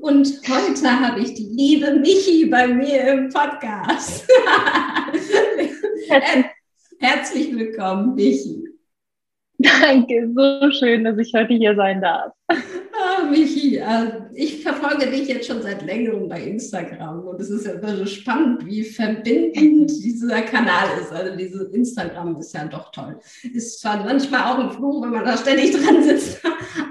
Und heute habe ich die liebe Michi bei mir im Podcast. Herzlich willkommen, Michi. Danke, so schön, dass ich heute hier sein darf. Ah, Michi, äh, ich verfolge dich jetzt schon seit längerem bei Instagram und es ist ja immer so spannend, wie verbindend dieser Kanal ist. Also dieses Instagram ist ja doch toll. Ist zwar manchmal auch ein Fluch, wenn man da ständig dran sitzt,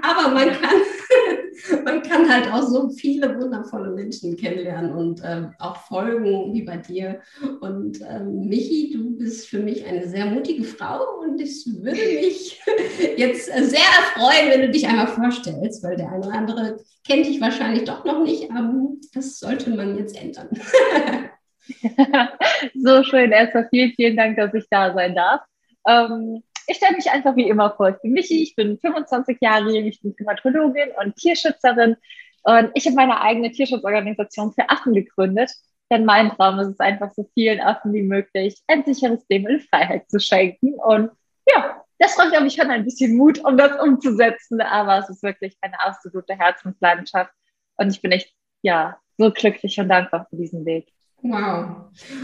aber man kann man kann halt auch so viele wundervolle Menschen kennenlernen und äh, auch folgen, wie bei dir. Und äh, Michi, du bist für mich eine sehr mutige Frau und ich würde mich jetzt sehr freuen, wenn du dich einmal vorstellst, weil der eine oder andere kennt dich wahrscheinlich doch noch nicht, aber das sollte man jetzt ändern. so schön. Erstmal vielen, vielen Dank, dass ich da sein darf. Ähm, ich stelle mich einfach wie immer vor. Ich bin Michi, ich bin 25 Jahre jung, ich bin Klimatologin und Tierschützerin. Und ich habe meine eigene Tierschutzorganisation für Affen gegründet. Denn mein Traum ist es einfach, so vielen Affen wie möglich ein sicheres Leben in Freiheit zu schenken. Und ja, das braucht, glaube ich, schon ein bisschen Mut, um das umzusetzen. Aber es ist wirklich eine absolute Herzensleidenschaft. Und ich bin echt, ja, so glücklich und dankbar für diesen Weg. Wow.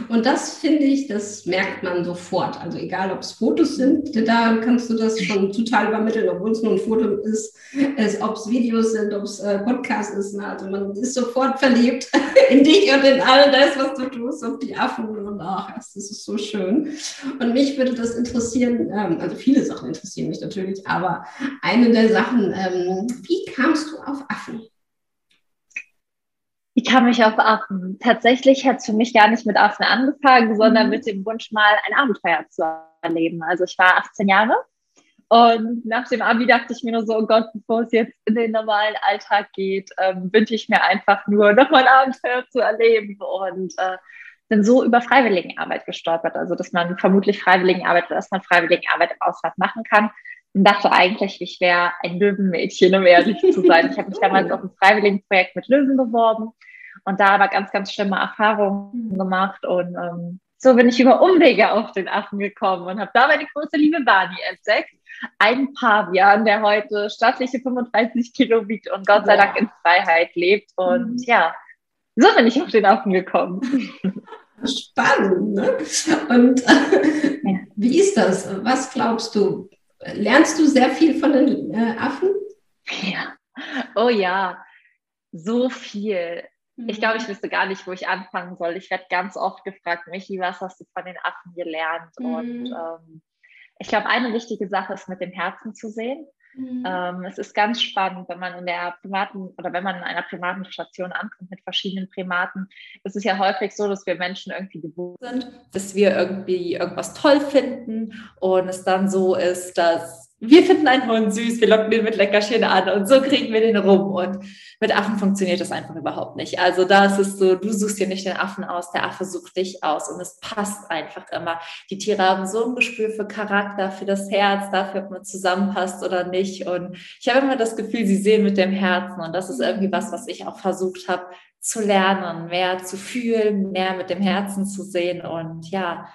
Und das finde ich, das merkt man sofort. Also egal, ob es Fotos sind, da kannst du das schon total übermitteln, obwohl es nur ein Foto ist, ob es Videos sind, ob es äh, Podcast ist. Ne? Also man ist sofort verliebt in dich und in all das, was du tust, auf die Affen und ach, das ist so schön. Und mich würde das interessieren, ähm, also viele Sachen interessieren mich natürlich, aber eine der Sachen, ähm, wie kamst du auf Affen? Ich kam mich auf Affen. Tatsächlich hat es für mich gar nicht mit Affen angefangen, sondern mhm. mit dem Wunsch, mal ein Abenteuer zu erleben. Also ich war 18 Jahre und nach dem Abi dachte ich mir nur so, oh Gott, bevor es jetzt in den normalen Alltag geht, ähm, wünsche ich mir einfach nur, noch mal ein Abenteuer zu erleben. Und äh, bin so über Freiwilligenarbeit gestolpert. Also, dass man vermutlich Freiwilligenarbeit dass man Freiwilligenarbeit im Ausland machen kann. Und dachte eigentlich, ich wäre ein Löwenmädchen, um ehrlich zu sein. Ich habe mich damals auf ein Freiwilligenprojekt mit Löwen beworben und da aber ganz, ganz schlimme Erfahrungen mhm. gemacht. Und ähm, so bin ich über Umwege auf den Affen gekommen und habe da meine große Liebe Bani entdeckt. Ein Pavian, der heute stattliche 35 Kilo wiegt und Gott sei Dank in Freiheit lebt. Und mhm. ja, so bin ich auf den Affen gekommen. Spannend, ne? Und äh, ja. wie ist das? Was glaubst du? Lernst du sehr viel von den äh, Affen? Ja. Oh ja, so viel. Ich glaube, ich mhm. wüsste gar nicht, wo ich anfangen soll. Ich werde ganz oft gefragt, Michi, was hast du von den Affen gelernt? Mhm. Und ähm, ich glaube, eine wichtige Sache ist, mit dem Herzen zu sehen. Mhm. Ähm, es ist ganz spannend, wenn man in der privaten oder wenn man in einer privaten Station ankommt mit verschiedenen Primaten. Es ist ja häufig so, dass wir Menschen irgendwie gewohnt sind, dass wir irgendwie irgendwas toll finden und es dann so ist, dass wir finden einen Hund süß, wir locken den mit Leckerchen an und so kriegen wir den rum. Und mit Affen funktioniert das einfach überhaupt nicht. Also da ist es so, du suchst dir nicht den Affen aus, der Affe sucht dich aus und es passt einfach immer. Die Tiere haben so ein Gespür für Charakter, für das Herz, dafür, ob man zusammenpasst oder nicht. Und ich habe immer das Gefühl, sie sehen mit dem Herzen und das ist irgendwie was, was ich auch versucht habe zu lernen, mehr zu fühlen, mehr mit dem Herzen zu sehen und ja,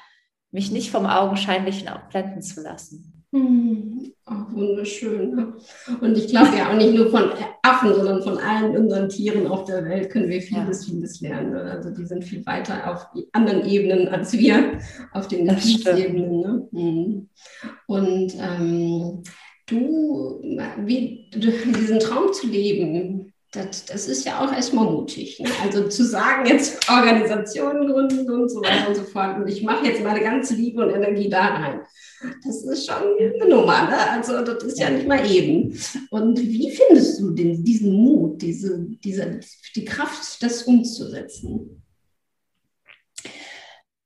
mich nicht vom Augenscheinlichen auch blenden zu lassen. Hm, auch wunderschön. Ne? Und ich glaube ja auch nicht nur von Affen, sondern von allen unseren Tieren auf der Welt können wir vieles, ja. vieles lernen. Ne? Also die sind viel weiter auf anderen Ebenen als wir, auf den Gefühlsebenen. Ne? Hm. Und ähm, du, wie, diesen Traum zu leben, das, das ist ja auch erstmal mutig. Ne? Also zu sagen, jetzt Organisationen gründen und so weiter und so fort. Und ich mache jetzt meine ganze Liebe und Energie da rein. Das ist schon eine Nummer, ne? Also das ist ja nicht mal eben. Und wie findest du den, diesen Mut, diese, diese, die Kraft, das umzusetzen?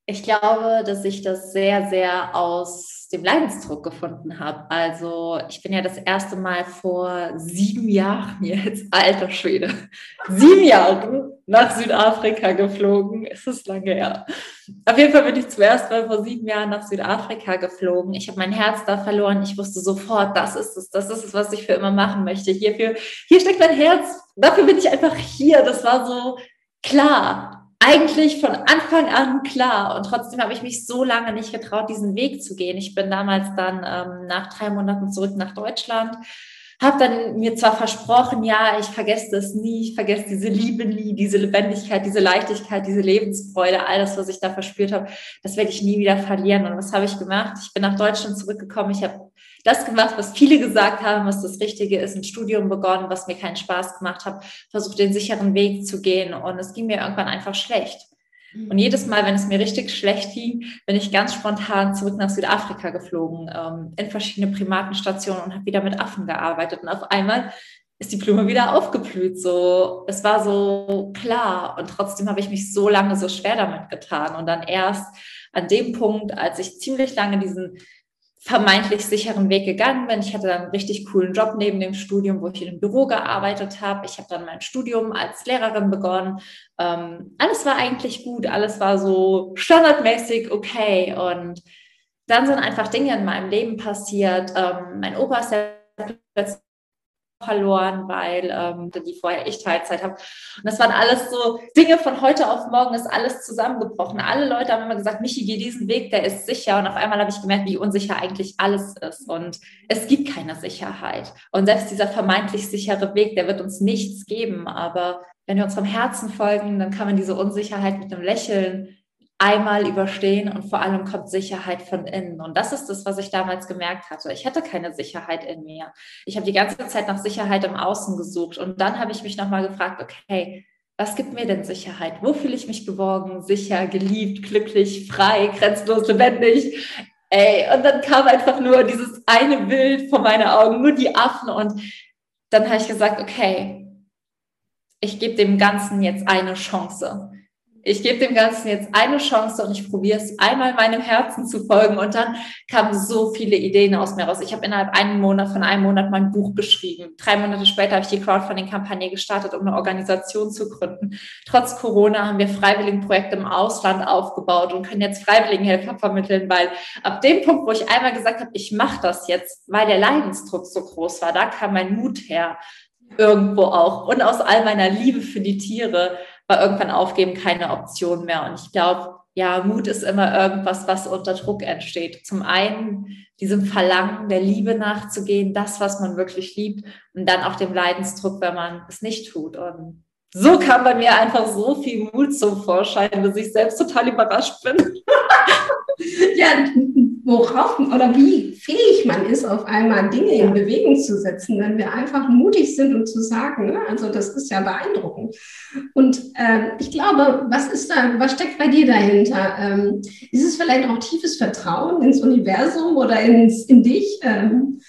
Ich glaube, dass ich das sehr, sehr aus dem Leidensdruck gefunden habe. Also ich bin ja das erste Mal vor sieben Jahren jetzt, alter Schwede, sieben Jahren nach Südafrika geflogen. Es ist lange her. Auf jeden Fall bin ich zum ersten Mal vor sieben Jahren nach Südafrika geflogen. Ich habe mein Herz da verloren. Ich wusste sofort, das ist es, das ist es, was ich für immer machen möchte. Hierfür, hier steckt mein Herz. Dafür bin ich einfach hier. Das war so klar eigentlich von Anfang an klar. Und trotzdem habe ich mich so lange nicht getraut, diesen Weg zu gehen. Ich bin damals dann ähm, nach drei Monaten zurück nach Deutschland, habe dann mir zwar versprochen, ja, ich vergesse das nie, ich vergesse diese Liebe nie, diese Lebendigkeit, diese Leichtigkeit, diese Lebensfreude, all das, was ich da verspürt habe, das werde ich nie wieder verlieren. Und was habe ich gemacht? Ich bin nach Deutschland zurückgekommen. Ich habe das gemacht, was viele gesagt haben, was das Richtige ist, ein Studium begonnen, was mir keinen Spaß gemacht hat, versucht den sicheren Weg zu gehen. Und es ging mir irgendwann einfach schlecht. Und jedes Mal, wenn es mir richtig schlecht ging, bin ich ganz spontan zurück nach Südafrika geflogen, ähm, in verschiedene Primatenstationen und habe wieder mit Affen gearbeitet. Und auf einmal ist die Blume wieder aufgeblüht. So, es war so klar. Und trotzdem habe ich mich so lange so schwer damit getan. Und dann erst an dem Punkt, als ich ziemlich lange diesen vermeintlich sicheren Weg gegangen bin. Ich hatte dann einen richtig coolen Job neben dem Studium, wo ich in einem Büro gearbeitet habe. Ich habe dann mein Studium als Lehrerin begonnen. Ähm, alles war eigentlich gut, alles war so standardmäßig okay. Und dann sind einfach Dinge in meinem Leben passiert. Ähm, mein Opa ist ja plötzlich verloren, weil ähm, die vorher ich Teilzeit habe. Und das waren alles so Dinge von heute auf morgen ist alles zusammengebrochen. Alle Leute haben immer gesagt, Michi, geh diesen Weg, der ist sicher. Und auf einmal habe ich gemerkt, wie unsicher eigentlich alles ist. Und es gibt keine Sicherheit. Und selbst dieser vermeintlich sichere Weg, der wird uns nichts geben. Aber wenn wir unserem Herzen folgen, dann kann man diese Unsicherheit mit einem Lächeln einmal überstehen und vor allem kommt Sicherheit von innen. Und das ist das, was ich damals gemerkt hatte. Ich hatte keine Sicherheit in mir. Ich habe die ganze Zeit nach Sicherheit im Außen gesucht und dann habe ich mich nochmal gefragt, okay, was gibt mir denn Sicherheit? Wo fühle ich mich geborgen, sicher, geliebt, glücklich, frei, grenzenlos, lebendig? Ey, und dann kam einfach nur dieses eine Bild vor meinen Augen, nur die Affen und dann habe ich gesagt, okay, ich gebe dem Ganzen jetzt eine Chance ich gebe dem Ganzen jetzt eine Chance und ich probiere es einmal meinem Herzen zu folgen. Und dann kamen so viele Ideen aus mir raus. Ich habe innerhalb einen Monat von einem Monat mein Buch geschrieben. Drei Monate später habe ich die Crowdfunding-Kampagne gestartet, um eine Organisation zu gründen. Trotz Corona haben wir Freiwilligenprojekte im Ausland aufgebaut und können jetzt Freiwilligenhelfer vermitteln, weil ab dem Punkt, wo ich einmal gesagt habe, ich mache das jetzt, weil der Leidensdruck so groß war, da kam mein Mut her irgendwo auch. Und aus all meiner Liebe für die Tiere war irgendwann aufgeben keine Option mehr. Und ich glaube, ja, Mut ist immer irgendwas, was unter Druck entsteht. Zum einen diesem Verlangen der Liebe nachzugehen, das, was man wirklich liebt, und dann auch dem Leidensdruck, wenn man es nicht tut. Und so kam bei mir einfach so viel Mut zum Vorschein, dass ich selbst total überrascht bin. ja, worauf oder wie fähig man ist, auf einmal Dinge in Bewegung zu setzen, wenn wir einfach mutig sind und zu sagen, ne? also das ist ja beeindruckend. Und äh, ich glaube, was ist da, was steckt bei dir dahinter? Ähm, ist es vielleicht auch tiefes Vertrauen ins Universum oder ins, in dich? Ähm?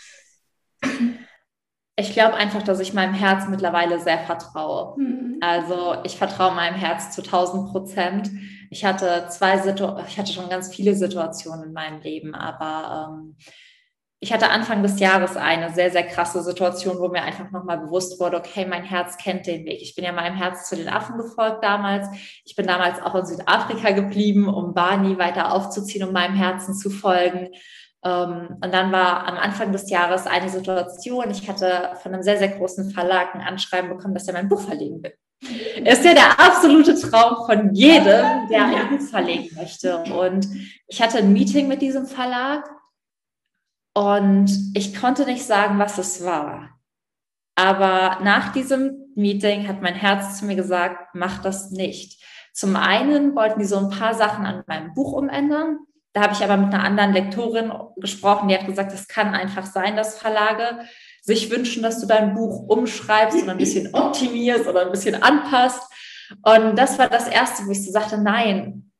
Ich glaube einfach, dass ich meinem Herz mittlerweile sehr vertraue. Mhm. Also ich vertraue meinem Herz zu 1000 Prozent. Ich hatte zwei Situationen, ich hatte schon ganz viele Situationen in meinem Leben, aber ähm, ich hatte Anfang des Jahres eine sehr, sehr krasse Situation, wo mir einfach nochmal bewusst wurde, okay, mein Herz kennt den Weg. Ich bin ja meinem Herz zu den Affen gefolgt damals. Ich bin damals auch in Südafrika geblieben, um Barney weiter aufzuziehen, um meinem Herzen zu folgen. Ähm, und dann war am Anfang des Jahres eine Situation, ich hatte von einem sehr, sehr großen Verlag ein Anschreiben bekommen, dass er mein Buch verlegen will. Ist ja der absolute Traum von jedem, der ein Buch verlegen möchte. Und ich hatte ein Meeting mit diesem Verlag und ich konnte nicht sagen, was es war. Aber nach diesem Meeting hat mein Herz zu mir gesagt, mach das nicht. Zum einen wollten die so ein paar Sachen an meinem Buch umändern. Da habe ich aber mit einer anderen Lektorin gesprochen, die hat gesagt, es kann einfach sein, dass Verlage sich wünschen, dass du dein Buch umschreibst oder ein bisschen optimierst oder ein bisschen anpasst. Und das war das Erste, wo ich so sagte, nein,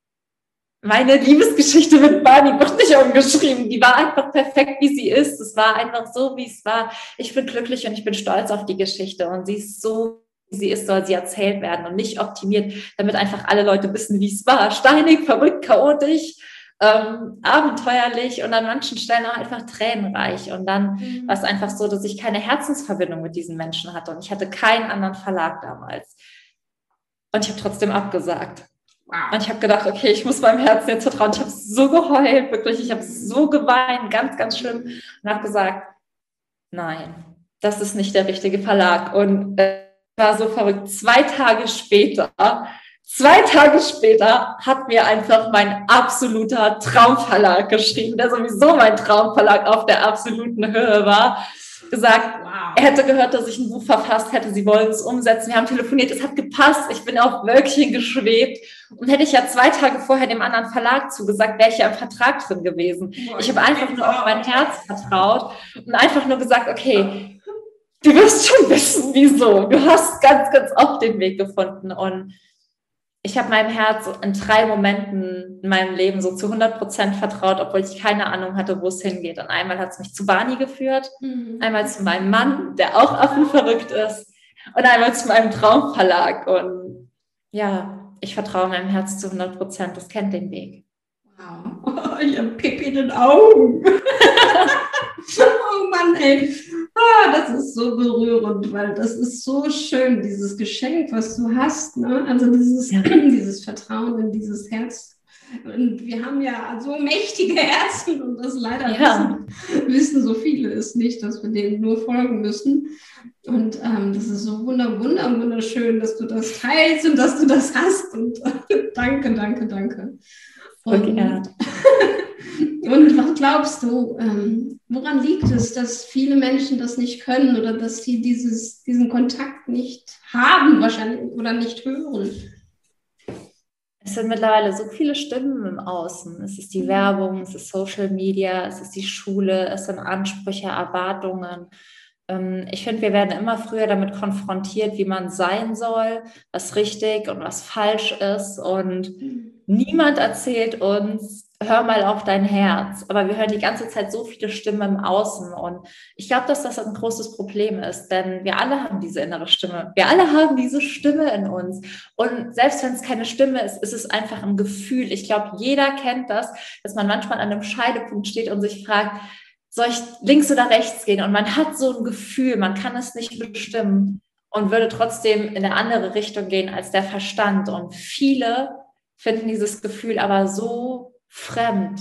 meine Liebesgeschichte mit Barney wird nicht umgeschrieben. Die war einfach perfekt, wie sie ist. Es war einfach so, wie es war. Ich bin glücklich und ich bin stolz auf die Geschichte. Und sie ist so wie sie ist, soll sie erzählt werden und nicht optimiert, damit einfach alle Leute wissen, wie es war. Steinig, verrückt, chaotisch, ähm, abenteuerlich und an manchen Stellen auch einfach tränenreich. Und dann mhm. war es einfach so, dass ich keine Herzensverbindung mit diesen Menschen hatte und ich hatte keinen anderen Verlag damals. Und ich habe trotzdem abgesagt. Wow. Und ich habe gedacht, okay, ich muss meinem Herzen jetzt vertrauen. Ich habe so geheult, wirklich. Ich habe so geweint, ganz, ganz schlimm. Und habe gesagt, nein, das ist nicht der richtige Verlag. Und es war so verrückt. Zwei Tage später, zwei Tage später hat mir einfach mein absoluter Traumverlag geschrieben, der sowieso mein Traumverlag auf der absoluten Höhe war gesagt, wow. er hätte gehört, dass ich ein Buch verfasst hätte, sie wollen es umsetzen. Wir haben telefoniert, es hat gepasst, ich bin auf Wölkchen geschwebt. Und hätte ich ja zwei Tage vorher dem anderen Verlag zugesagt, wäre ich ja im Vertrag drin gewesen. Oh, ich habe einfach nur auf mein Herz vertraut und einfach nur gesagt, okay, du wirst schon wissen, wieso. Du hast ganz, ganz oft den Weg gefunden. Und ich habe meinem Herz in drei Momenten in meinem Leben so zu 100 Prozent vertraut, obwohl ich keine Ahnung hatte, wo es hingeht. Und einmal hat es mich zu Barney geführt, mhm. einmal zu meinem Mann, der auch affenverrückt ist, und einmal zu meinem Traumverlag. Und ja, ich vertraue meinem Herz zu 100 Prozent. Das kennt den Weg. Wow, ich habe Pipi in den Augen. oh Mann, ey. Ah, das ist so berührend, weil das ist so schön, dieses Geschenk, was du hast. Ne? Also dieses, ja. dieses Vertrauen in dieses Herz. Und wir haben ja so mächtige Herzen und das leider ja. wissen, wissen, so viele es nicht, dass wir denen nur folgen müssen. Und ähm, das ist so wunder, wunder, wunderschön, dass du das teilst und dass du das hast. Und danke, danke, danke. Und, und was glaubst du, ähm, woran liegt es, dass viele Menschen das nicht können oder dass sie dieses, diesen Kontakt nicht haben wahrscheinlich oder nicht hören? Es sind mittlerweile so viele Stimmen im Außen. Es ist die. Werbung, es ist Social Media, es ist die Schule, es sind Ansprüche, Erwartungen. Ähm, ich finde, wir werden immer früher damit konfrontiert, wie man sein soll, was richtig und was falsch ist. Und mhm. niemand erzählt uns, hör mal auf dein Herz. Aber wir hören die ganze Zeit so viele Stimmen im Außen. Und ich glaube, dass das ein großes Problem ist, denn wir alle haben diese innere Stimme. Wir alle haben diese Stimme in uns. Und selbst wenn es keine Stimme ist, ist es einfach ein Gefühl. Ich glaube, jeder kennt das, dass man manchmal an einem Scheidepunkt steht und sich fragt, soll ich links oder rechts gehen? Und man hat so ein Gefühl, man kann es nicht bestimmen und würde trotzdem in eine andere Richtung gehen als der Verstand. Und viele finden dieses Gefühl aber so fremd,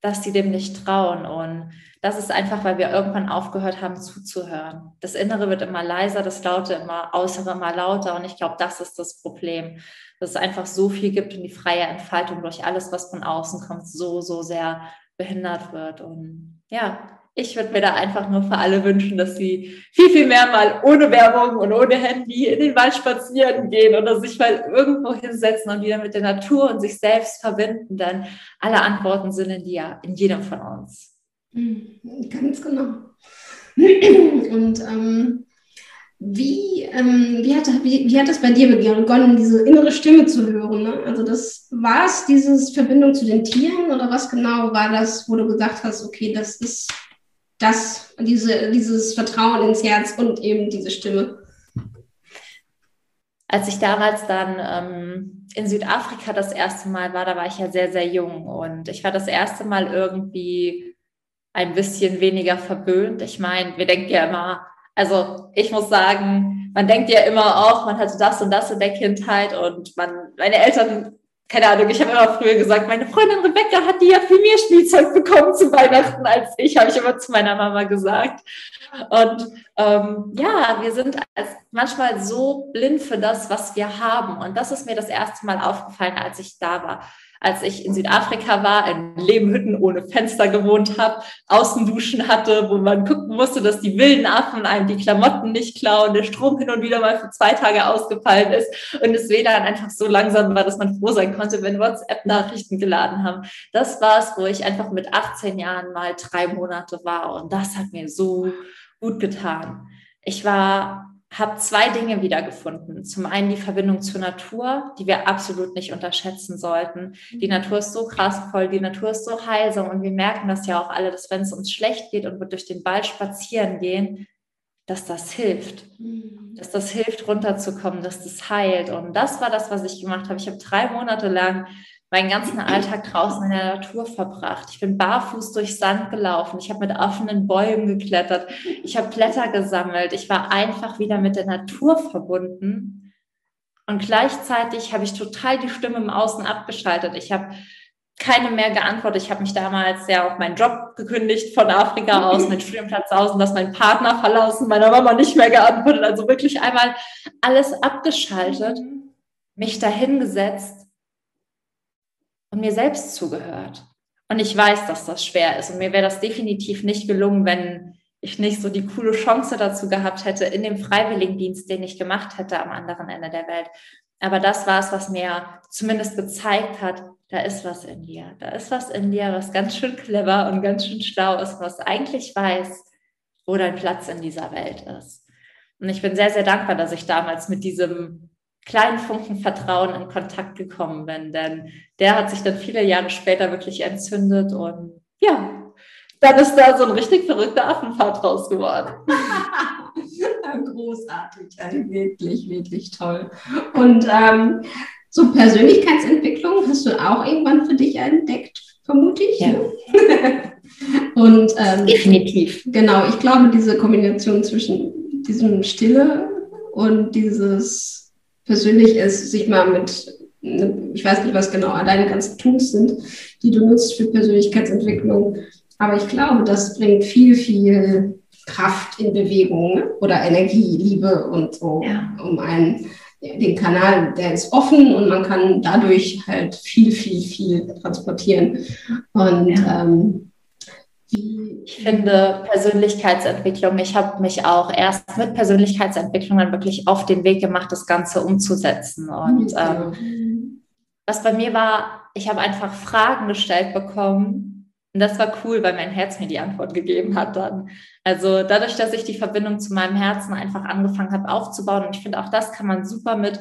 dass sie dem nicht trauen. Und das ist einfach, weil wir irgendwann aufgehört haben zuzuhören. Das Innere wird immer leiser, das Laute immer Äußere immer lauter. Und ich glaube, das ist das Problem, dass es einfach so viel gibt und die freie Entfaltung durch alles, was von außen kommt, so, so sehr behindert wird. Und ja, ich würde mir da einfach nur für alle wünschen, dass sie viel, viel mehr mal ohne Werbung und ohne Handy in den Wald spazieren gehen oder sich mal irgendwo hinsetzen und wieder mit der Natur und sich selbst verbinden, denn alle Antworten sind in dir, in jedem von uns. Mhm, ganz genau. Und ähm, wie, ähm, wie, hat, wie, wie hat das bei dir begonnen, diese innere Stimme zu hören? Ne? Also das war es, diese Verbindung zu den Tieren oder was genau war das, wo du gesagt hast, okay, das ist das, diese, dieses Vertrauen ins Herz und eben diese Stimme. Als ich damals dann ähm, in Südafrika das erste Mal war, da war ich ja sehr, sehr jung und ich war das erste Mal irgendwie ein bisschen weniger verwöhnt. Ich meine, wir denken ja immer, also ich muss sagen, man denkt ja immer auch, man hatte das und das in der Kindheit und man, meine Eltern keine Ahnung, ich habe immer früher gesagt, meine Freundin Rebecca hat die ja viel mehr Spielzeug bekommen zu Weihnachten als ich, habe ich immer zu meiner Mama gesagt. Und ähm, ja, wir sind als manchmal so blind für das, was wir haben. Und das ist mir das erste Mal aufgefallen, als ich da war als ich in Südafrika war, in Lehmhütten ohne Fenster gewohnt habe, Außenduschen hatte, wo man gucken musste, dass die wilden Affen einem die Klamotten nicht klauen, der Strom hin und wieder mal für zwei Tage ausgefallen ist und das WLAN einfach so langsam war, dass man froh sein konnte, wenn WhatsApp-Nachrichten geladen haben. Das war es, wo ich einfach mit 18 Jahren mal drei Monate war und das hat mir so gut getan. Ich war habe zwei Dinge wiedergefunden. Zum einen die Verbindung zur Natur, die wir absolut nicht unterschätzen sollten. Die mhm. Natur ist so kraftvoll, die Natur ist so heilsam und wir merken das ja auch alle, dass wenn es uns schlecht geht und wir durch den Wald spazieren gehen, dass das hilft. Mhm. Dass das hilft, runterzukommen, dass das heilt. Und das war das, was ich gemacht habe. Ich habe drei Monate lang meinen ganzen Alltag draußen in der Natur verbracht. Ich bin barfuß durch Sand gelaufen. Ich habe mit offenen Bäumen geklettert. Ich habe Blätter gesammelt. Ich war einfach wieder mit der Natur verbunden. Und gleichzeitig habe ich total die Stimme im Außen abgeschaltet. Ich habe keine mehr geantwortet. Ich habe mich damals ja auf meinen Job gekündigt von Afrika aus, mein Studienplatz aus und dass mein Partner verlassen, meiner Mama nicht mehr geantwortet. Also wirklich einmal alles abgeschaltet, mich dahingesetzt und mir selbst zugehört. Und ich weiß, dass das schwer ist und mir wäre das definitiv nicht gelungen, wenn ich nicht so die coole Chance dazu gehabt hätte in dem Freiwilligendienst, den ich gemacht hätte am anderen Ende der Welt. Aber das war es, was mir zumindest gezeigt hat, da ist was in dir. Da ist was in dir, was ganz schön clever und ganz schön schlau ist, was eigentlich weiß, wo dein Platz in dieser Welt ist. Und ich bin sehr, sehr dankbar, dass ich damals mit diesem kleinen Funken Vertrauen in Kontakt gekommen bin, denn der hat sich dann viele Jahre später wirklich entzündet und ja, dann ist da so ein richtig verrückter Affenfahrt raus geworden. Großartig, wirklich, wirklich toll. Und ähm, so Persönlichkeitsentwicklung hast du auch irgendwann für dich entdeckt, vermute ich. Ja. Und ähm, definitiv. Genau, ich glaube, diese Kombination zwischen diesem Stille und dieses persönlich ist, sich mal mit, ne, ich weiß nicht, was genau deine ganzen Tools sind, die du nutzt für Persönlichkeitsentwicklung, aber ich glaube, das bringt viel, viel Kraft in Bewegung oder Energie, Liebe und so, ja. um einen den Kanal, der ist offen und man kann dadurch halt viel, viel, viel transportieren. Und ja. ähm, ich finde Persönlichkeitsentwicklung, ich habe mich auch erst mit Persönlichkeitsentwicklung dann wirklich auf den Weg gemacht, das Ganze umzusetzen. Und ähm, was bei mir war, ich habe einfach Fragen gestellt bekommen, und das war cool, weil mein Herz mir die Antwort gegeben hat dann. Also dadurch, dass ich die Verbindung zu meinem Herzen einfach angefangen habe aufzubauen. Und ich finde, auch das kann man super mit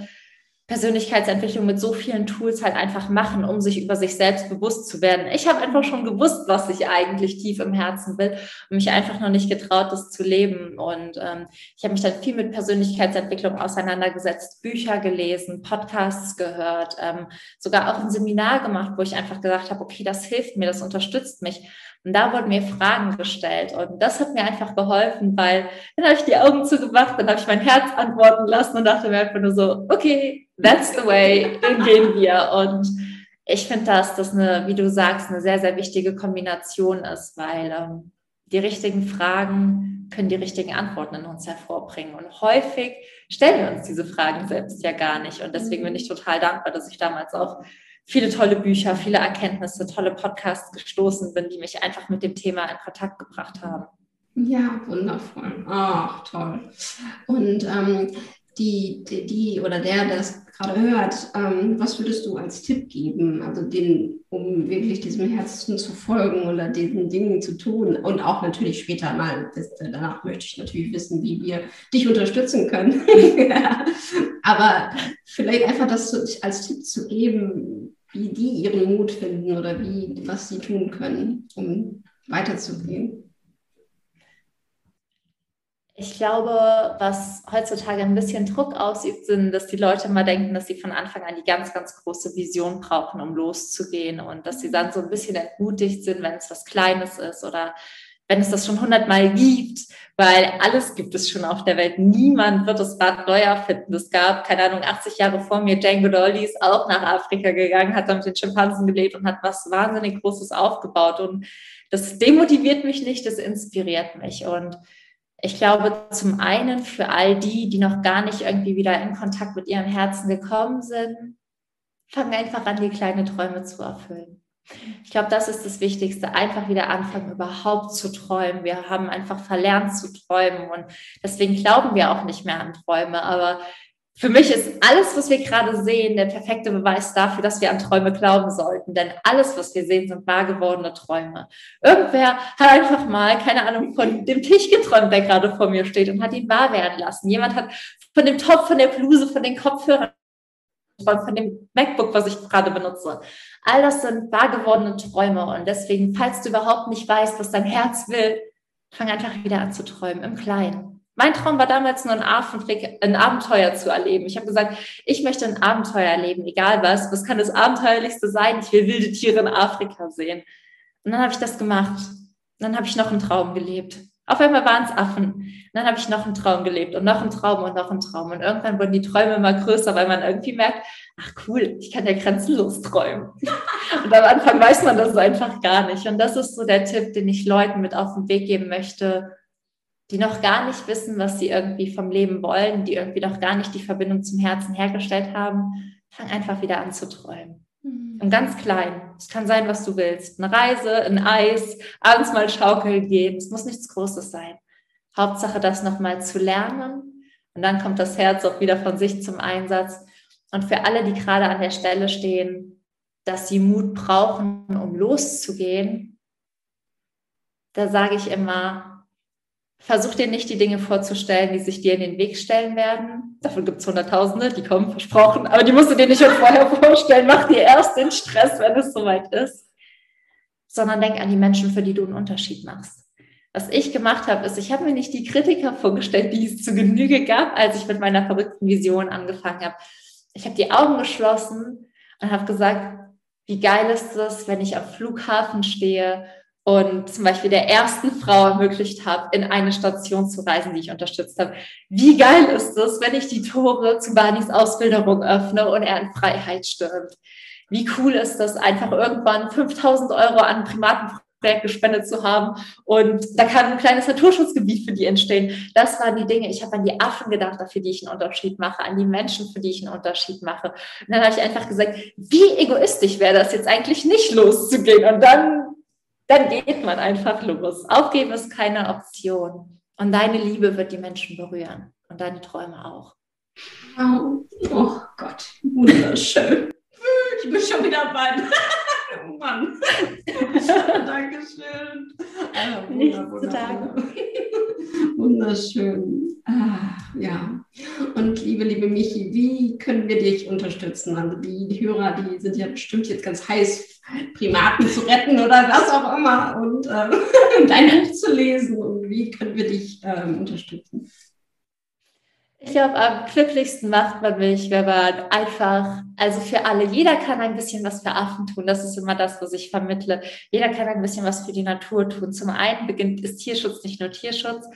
Persönlichkeitsentwicklung mit so vielen Tools halt einfach machen, um sich über sich selbst bewusst zu werden. Ich habe einfach schon gewusst, was ich eigentlich tief im Herzen will und mich einfach noch nicht getraut, das zu leben. Und ähm, ich habe mich dann viel mit Persönlichkeitsentwicklung auseinandergesetzt, Bücher gelesen, Podcasts gehört, ähm, sogar auch ein Seminar gemacht, wo ich einfach gesagt habe, okay, das hilft mir, das unterstützt mich. Und da wurden mir Fragen gestellt und das hat mir einfach geholfen, weil dann habe ich die Augen zugemacht, dann habe ich mein Herz antworten lassen und dachte mir einfach nur so, okay, that's the way, den gehen wir. Und ich finde, dass das eine, wie du sagst, eine sehr, sehr wichtige Kombination ist, weil ähm, die richtigen Fragen können die richtigen Antworten in uns hervorbringen. Und häufig stellen wir uns diese Fragen selbst ja gar nicht. Und deswegen bin ich total dankbar, dass ich damals auch viele tolle Bücher, viele Erkenntnisse, tolle Podcasts gestoßen bin, die mich einfach mit dem Thema in Kontakt gebracht haben. Ja, wundervoll. Ach, toll. Und ähm, die, die, die, oder der, der das gerade hört, ähm, was würdest du als Tipp geben, also den, um wirklich diesem Herzen zu folgen oder diesen Dingen zu tun und auch natürlich später mal, danach möchte ich natürlich wissen, wie wir dich unterstützen können. Aber vielleicht einfach das als Tipp zu geben, wie die ihren Mut finden oder wie, was sie tun können, um weiterzugehen. Ich glaube, was heutzutage ein bisschen Druck ausübt, sind, dass die Leute immer denken, dass sie von Anfang an die ganz, ganz große Vision brauchen, um loszugehen und dass sie dann so ein bisschen entmutigt sind, wenn es was Kleines ist oder wenn es das schon hundertmal gibt, weil alles gibt es schon auf der Welt. Niemand wird das Rad neu erfinden. Es gab, keine Ahnung, 80 Jahre vor mir, Jane Goodall ist auch nach Afrika gegangen, hat da mit den Schimpansen gelebt und hat was wahnsinnig Großes aufgebaut. Und das demotiviert mich nicht, das inspiriert mich. Und ich glaube, zum einen für all die, die noch gar nicht irgendwie wieder in Kontakt mit ihrem Herzen gekommen sind, fangen einfach an, die kleine Träume zu erfüllen. Ich glaube, das ist das Wichtigste. Einfach wieder anfangen, überhaupt zu träumen. Wir haben einfach verlernt zu träumen und deswegen glauben wir auch nicht mehr an Träume. Aber für mich ist alles, was wir gerade sehen, der perfekte Beweis dafür, dass wir an Träume glauben sollten. Denn alles, was wir sehen, sind wahr gewordene Träume. Irgendwer hat einfach mal, keine Ahnung, von dem Tisch geträumt, der gerade vor mir steht und hat ihn wahr werden lassen. Jemand hat von dem Topf, von der Bluse, von den Kopfhörern von dem MacBook, was ich gerade benutze. All das sind wahr gewordene Träume und deswegen, falls du überhaupt nicht weißt, was dein Herz will, fang einfach wieder an zu träumen, im Kleinen. Mein Traum war damals nur ein, ein Abenteuer zu erleben. Ich habe gesagt, ich möchte ein Abenteuer erleben, egal was. Was kann das Abenteuerlichste sein? Ich will wilde Tiere in Afrika sehen. Und dann habe ich das gemacht. Und dann habe ich noch einen Traum gelebt. Auf einmal waren es Affen. Und dann habe ich noch einen Traum gelebt und noch einen Traum und noch einen Traum. Und irgendwann wurden die Träume immer größer, weil man irgendwie merkt, ach cool, ich kann ja grenzenlos träumen. und am Anfang weiß man das einfach gar nicht. Und das ist so der Tipp, den ich Leuten mit auf den Weg geben möchte, die noch gar nicht wissen, was sie irgendwie vom Leben wollen, die irgendwie noch gar nicht die Verbindung zum Herzen hergestellt haben, fang einfach wieder an zu träumen. Und ganz klein. Es kann sein, was du willst. Eine Reise, ein Eis, abends mal schaukeln gehen. Es muss nichts Großes sein. Hauptsache, das nochmal zu lernen. Und dann kommt das Herz auch wieder von sich zum Einsatz. Und für alle, die gerade an der Stelle stehen, dass sie Mut brauchen, um loszugehen, da sage ich immer, Versuch dir nicht die Dinge vorzustellen, die sich dir in den Weg stellen werden. Davon gibt es Hunderttausende, die kommen, versprochen. Aber die musst du dir nicht schon vorher vorstellen. Mach dir erst den Stress, wenn es soweit ist. Sondern denk an die Menschen, für die du einen Unterschied machst. Was ich gemacht habe, ist, ich habe mir nicht die Kritiker vorgestellt, die es zu Genüge gab, als ich mit meiner verrückten Vision angefangen habe. Ich habe die Augen geschlossen und habe gesagt, wie geil ist es, wenn ich am Flughafen stehe und zum Beispiel der ersten Frau ermöglicht habe, in eine Station zu reisen, die ich unterstützt habe. Wie geil ist es, wenn ich die Tore zu Barneys Ausbildung öffne und er in Freiheit stirbt? Wie cool ist das, einfach irgendwann 5000 Euro an Primatenprojekt gespendet zu haben und da kann ein kleines Naturschutzgebiet für die entstehen. Das waren die Dinge. Ich habe an die Affen gedacht, für die ich einen Unterschied mache, an die Menschen, für die ich einen Unterschied mache. Und dann habe ich einfach gesagt, wie egoistisch wäre das jetzt eigentlich nicht loszugehen und dann dann geht man einfach los. Aufgeben ist keine Option. Und deine Liebe wird die Menschen berühren und deine Träume auch. Oh, oh Gott, wunderschön. Ich bin schon wieder bei. oh Mann. Dankeschön. Also, Nichts zu danken. Wunderschön. Ah, ja. Und liebe, liebe Michi, wie können wir dich unterstützen? Also die Hörer, die sind ja bestimmt jetzt ganz heiß, Primaten zu retten oder was auch immer und äh, dein Buch zu lesen. Und wie können wir dich äh, unterstützen? Ich glaube, am glücklichsten macht man mich, wenn man einfach, also für alle, jeder kann ein bisschen was für Affen tun. Das ist immer das, was ich vermittle. Jeder kann ein bisschen was für die Natur tun. Zum einen beginnt, ist Tierschutz nicht nur Tierschutz.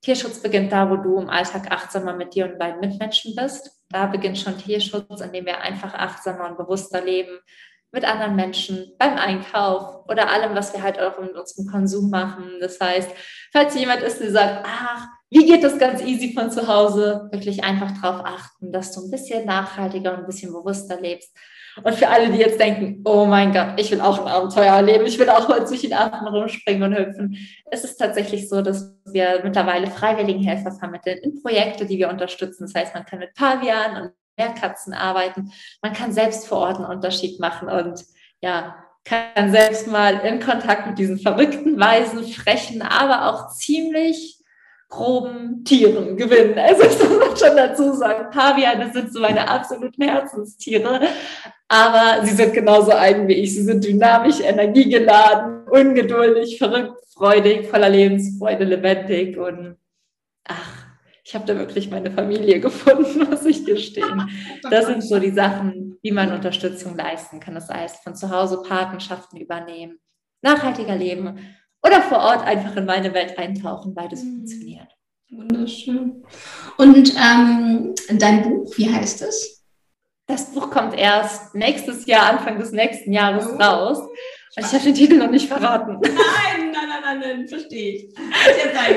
Tierschutz beginnt da, wo du im Alltag achtsamer mit dir und deinen Mitmenschen bist. Da beginnt schon Tierschutz, indem wir einfach achtsamer und bewusster leben mit anderen Menschen, beim Einkauf oder allem, was wir halt auch in unserem Konsum machen. Das heißt, falls jemand ist, der sagt, ach, wie geht das ganz easy von zu Hause? Wirklich einfach darauf achten, dass du ein bisschen nachhaltiger und ein bisschen bewusster lebst. Und für alle, die jetzt denken, oh mein Gott, ich will auch ein Abenteuer erleben, ich will auch mal zwischen Affen rumspringen und hüpfen. Es ist tatsächlich so, dass wir mittlerweile Freiwilligenhelfer vermitteln in Projekte, die wir unterstützen. Das heißt, man kann mit Pavian und Meerkatzen arbeiten. Man kann selbst vor Ort einen Unterschied machen und ja, kann selbst mal in Kontakt mit diesen verrückten, weisen, frechen, aber auch ziemlich groben Tieren gewinnen. Also das muss schon dazu sagen. Paviane sind so meine absoluten Herzenstiere, aber sie sind genauso eigen wie ich. Sie sind dynamisch, energiegeladen, ungeduldig, verrückt, freudig, voller Lebensfreude, lebendig und ach, ich habe da wirklich meine Familie gefunden, muss ich gestehen. Das sind so die Sachen, wie man Unterstützung leisten kann. Das heißt, von zu Hause Patenschaften übernehmen, nachhaltiger leben oder vor Ort einfach in meine Welt eintauchen. Beides mhm. funktioniert. Wunderschön. Und ähm, dein Buch, wie heißt es? Das Buch kommt erst nächstes Jahr, Anfang des nächsten Jahres oh. raus. Und ich habe den Titel noch nicht verraten. Nein, nein, nein, nein, nein verstehe ich.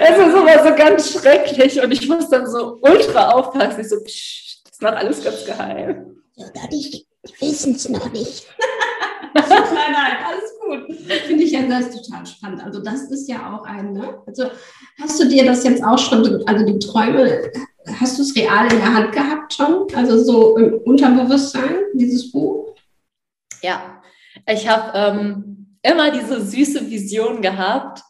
Es ist immer so ganz schrecklich und ich muss dann so ultra aufpassen. Ich so, psch, das ist noch alles ganz geheim. Ja, die wissen es noch nicht. nein, nein, alles gut. Finde ich ja das total spannend. Also das ist ja auch ein, ne? Also hast du dir das jetzt auch schon, also die Träume, hast du es real in der Hand gehabt schon? Also so im Unterbewusstsein, dieses Buch? Ja, ich habe ähm, immer diese süße Vision gehabt.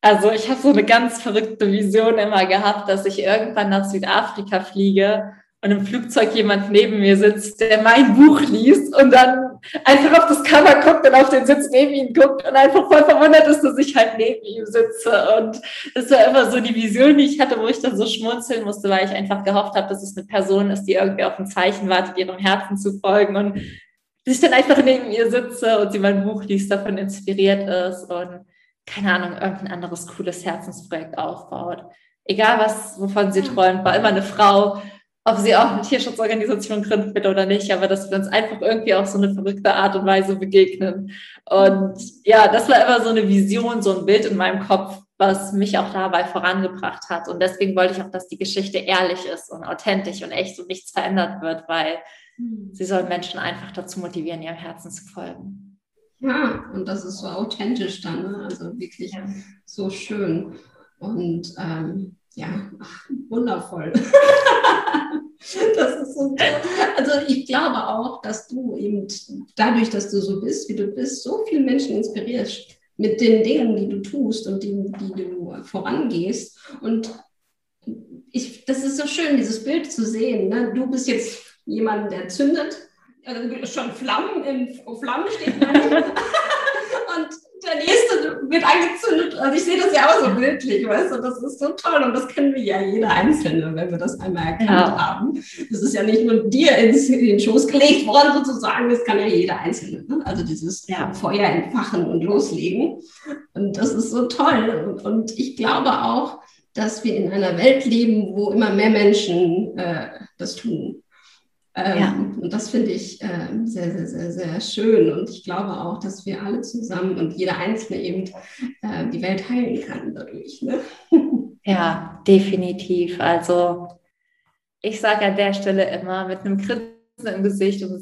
Also ich habe so eine ganz verrückte Vision immer gehabt, dass ich irgendwann nach Südafrika fliege und im Flugzeug jemand neben mir sitzt, der mein Buch liest und dann einfach auf das Cover guckt und auf den Sitz neben ihm guckt und einfach voll verwundert ist, dass ich halt neben ihm sitze. Und das war immer so die Vision, die ich hatte, wo ich dann so schmunzeln musste, weil ich einfach gehofft habe, dass es eine Person ist, die irgendwie auf ein Zeichen wartet, ihrem Herzen zu folgen und ich dann einfach neben ihr sitze und sie mein Buch liest, davon inspiriert ist und keine Ahnung, irgendein anderes cooles Herzensprojekt aufbaut. Egal was, wovon sie träumt, war immer eine Frau, ob sie auch eine Tierschutzorganisation gründen will oder nicht, aber dass wir uns einfach irgendwie auf so eine verrückte Art und Weise begegnen. Und ja, das war immer so eine Vision, so ein Bild in meinem Kopf, was mich auch dabei vorangebracht hat. Und deswegen wollte ich auch, dass die Geschichte ehrlich ist und authentisch und echt und nichts verändert wird, weil hm. sie soll Menschen einfach dazu motivieren, ihrem Herzen zu folgen. Ja, und das ist so authentisch dann, ne? also wirklich ja. so schön. Und ähm, ja, ach, wundervoll. das ist so. Also ich glaube auch, dass du eben dadurch, dass du so bist, wie du bist, so viele Menschen inspirierst mit den Dingen, die du tust und die, die du vorangehst. Und ich, das ist so schön, dieses Bild zu sehen. Ne? Du bist jetzt jemand, der zündet, also schon Flammen, in Flammen steht. und der nächste wird angezündet. Also ich sehe das ja auch so bildlich, weißt du, das ist so toll und das kennen wir ja jeder Einzelne, wenn wir das einmal erkannt ja. haben. Das ist ja nicht nur dir ins, in den Schoß gelegt worden sozusagen, das kann ja jeder Einzelne. Ne? Also dieses ja. Feuer entfachen und loslegen. Und das ist so toll. Und, und, ich glaube auch, dass wir in einer Welt leben, wo immer mehr Menschen äh, das tun. Ähm, ja. Und das finde ich äh, sehr, sehr, sehr, sehr schön. Und ich glaube auch, dass wir alle zusammen und jeder Einzelne eben äh, die Welt heilen kann dadurch. Ne? Ja, definitiv. Also ich sage an der Stelle immer mit einem Grinsen im Gesicht, und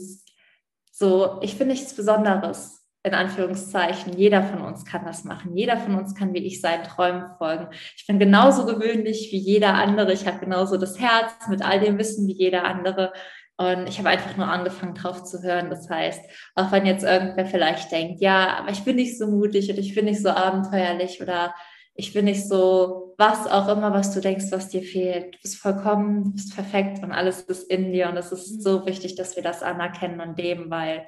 so, ich finde nichts Besonderes. In Anführungszeichen, jeder von uns kann das machen. Jeder von uns kann wie ich seinen Träumen folgen. Ich bin genauso gewöhnlich wie jeder andere. Ich habe genauso das Herz mit all dem Wissen wie jeder andere. Und ich habe einfach nur angefangen, drauf zu hören. Das heißt, auch wenn jetzt irgendwer vielleicht denkt, ja, aber ich bin nicht so mutig und ich bin nicht so abenteuerlich oder ich bin nicht so, was auch immer, was du denkst, was dir fehlt. Du bist vollkommen, du bist perfekt und alles ist in dir. Und es ist so wichtig, dass wir das anerkennen und leben, weil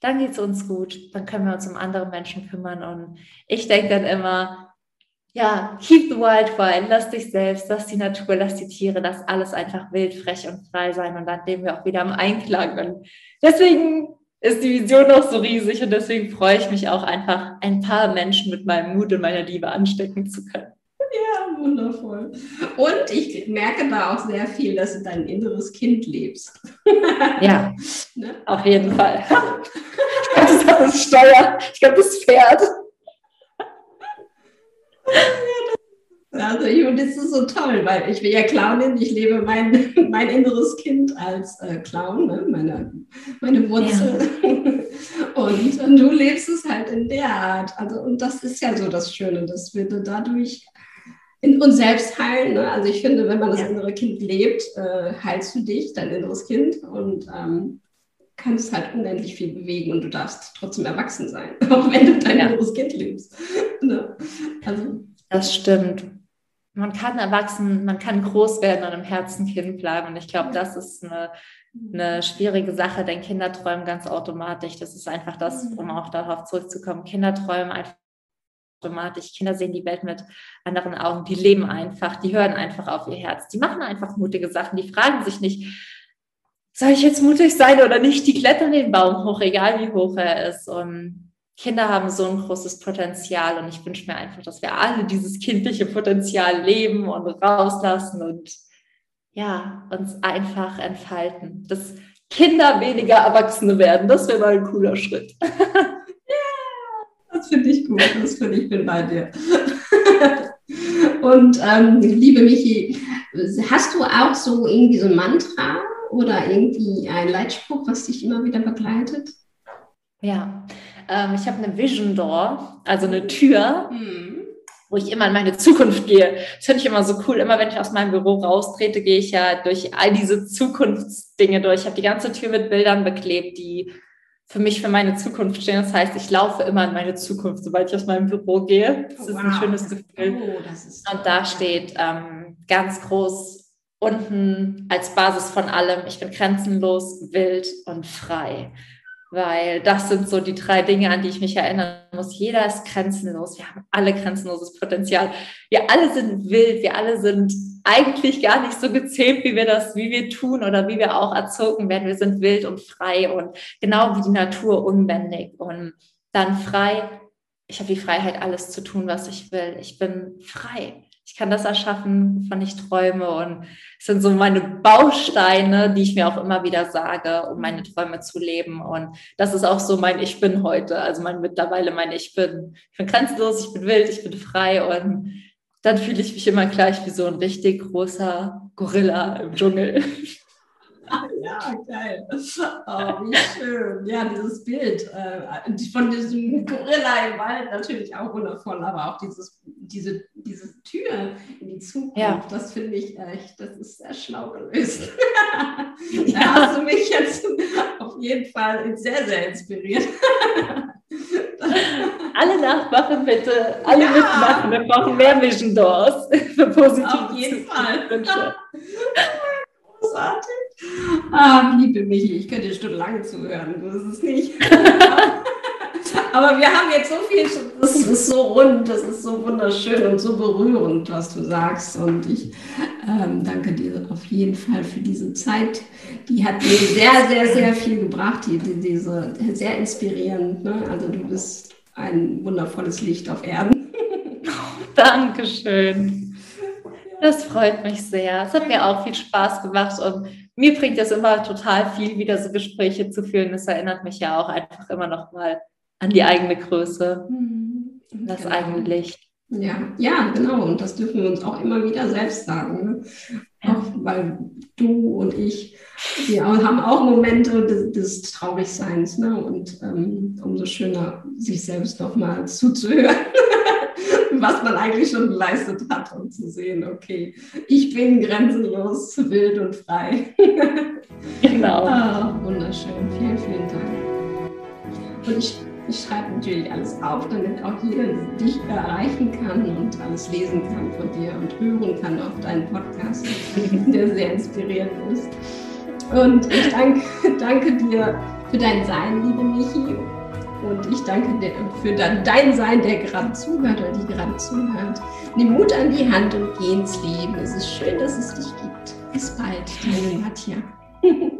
dann geht es uns gut. Dann können wir uns um andere Menschen kümmern. Und ich denke dann immer, ja, keep the wild wild, lass dich selbst, lass die Natur, lass die Tiere, lass alles einfach wild, frech und frei sein und dann leben wir auch wieder im Einklang. Und deswegen ist die Vision auch so riesig und deswegen freue ich mich auch einfach, ein paar Menschen mit meinem Mut und meiner Liebe anstecken zu können. Ja, wundervoll. Und ich merke da auch sehr viel, dass du dein inneres Kind lebst. Ja, ne? auf jeden Fall. Ich glaube, das das Steuer. Ich glaube, das Pferd. Also ich, und das ist so toll, weil ich bin ja Clownin, ich lebe mein, mein inneres Kind als äh, Clown, ne? meine, meine Wurzel. Ja. Und, und, du lebst es halt in der Art. Also, und das ist ja so das Schöne, dass wir dadurch in uns selbst heilen. Ne? Also ich finde, wenn man das ja. innere Kind lebt, äh, heilst du dich, dein inneres Kind. Und ähm, kannst halt unendlich viel bewegen und du darfst trotzdem erwachsen sein, auch wenn du dein ja. inneres Kind lebst. ne? also, das stimmt. Man kann erwachsen, man kann groß werden und im Herzen Kind bleiben. Und ich glaube, das ist eine, eine schwierige Sache, denn Kinder träumen ganz automatisch. Das ist einfach das, mhm. um auch darauf zurückzukommen. Kinder träumen einfach automatisch. Kinder sehen die Welt mit anderen Augen. Die leben einfach, die hören einfach auf ihr Herz. Die machen einfach mutige Sachen. Die fragen sich nicht, soll ich jetzt mutig sein oder nicht? Die klettern den Baum hoch, egal wie hoch er ist. Und Kinder haben so ein großes Potenzial und ich wünsche mir einfach, dass wir alle dieses kindliche Potenzial leben und rauslassen und ja, uns einfach entfalten. Dass Kinder weniger Erwachsene werden, das wäre mal ein cooler Schritt. das finde ich gut, das finde ich, bin bei dir. und ähm, liebe Michi, hast du auch so irgendwie so ein Mantra, oder irgendwie ein Leitspruch, was dich immer wieder begleitet? Ja, ähm, ich habe eine Vision Door, also eine Tür, mhm. wo ich immer in meine Zukunft gehe. Das finde ich immer so cool. Immer wenn ich aus meinem Büro raustrete, gehe ich ja durch all diese Zukunftsdinge durch. Ich habe die ganze Tür mit Bildern beklebt, die für mich für meine Zukunft stehen. Das heißt, ich laufe immer in meine Zukunft, sobald ich aus meinem Büro gehe. Das ist wow. ein schönes Gefühl. Oh, ist Und da steht ähm, ganz groß unten als Basis von allem, ich bin grenzenlos, wild und frei. Weil das sind so die drei Dinge, an die ich mich erinnern muss. Jeder ist grenzenlos. Wir haben alle grenzenloses Potenzial. Wir alle sind wild. Wir alle sind eigentlich gar nicht so gezähmt, wie wir das, wie wir tun oder wie wir auch erzogen werden. Wir sind wild und frei und genau wie die Natur unbändig und dann frei. Ich habe die Freiheit, alles zu tun, was ich will. Ich bin frei ich kann das erschaffen, wovon ich träume. Und es sind so meine Bausteine, die ich mir auch immer wieder sage, um meine Träume zu leben. Und das ist auch so mein Ich bin heute, also mein mittlerweile mein Ich bin. Ich bin grenzenlos, ich bin wild, ich bin frei und dann fühle ich mich immer gleich wie so ein richtig großer Gorilla im Dschungel. Ja, geil. Oh, wie schön. Ja, dieses Bild äh, von diesem Gorilla im Wald natürlich auch wundervoll, aber auch dieses, diese, diese Tür in die Zukunft, ja. das finde ich echt, das ist sehr schlau gelöst. da hast du mich jetzt auf jeden Fall sehr, sehr inspiriert. alle nachmachen bitte, alle ja. mitmachen. Wir brauchen mehr Vision Doors für positive Auf jeden Fall. Großartig. Ah, liebe Michi, ich könnte stundenlang zuhören, das ist nicht. Aber wir haben jetzt so viel, das ist so rund, das ist so wunderschön und so berührend, was du sagst. Und ich ähm, danke dir auf jeden Fall für diese Zeit. Die hat mir sehr, sehr, sehr viel gebracht, die, die, diese, sehr inspirierend. Ne? Also du bist ein wundervolles Licht auf Erden. Dankeschön. Das freut mich sehr. Es hat mir auch viel Spaß gemacht und mir bringt es immer total viel, wieder so Gespräche zu führen. Das erinnert mich ja auch einfach immer noch mal an die eigene Größe, mhm. das genau. eigene Licht. Ja, ja, genau. Und das dürfen wir uns auch immer wieder selbst sagen. Ne? Auch weil du und ich, wir haben auch Momente des, des Traurigseins. Ne? Und ähm, umso schöner, sich selbst noch mal zuzuhören. Was man eigentlich schon geleistet hat und zu sehen, okay, ich bin grenzenlos, wild und frei. genau. Oh, wunderschön. Vielen, vielen Dank. Und ich, ich schreibe natürlich alles auf, damit auch jeder dich erreichen kann und alles lesen kann von dir und hören kann auf deinen Podcast, der sehr inspirierend ist. Und ich danke, danke dir für dein Sein, liebe Michi, und ich danke dir für dein Sein, der gerade zuhört oder die gerade zuhört. Nimm Mut an die Hand und geh ins Leben. Es ist schön, dass es dich gibt. Bis bald, deine Nadja.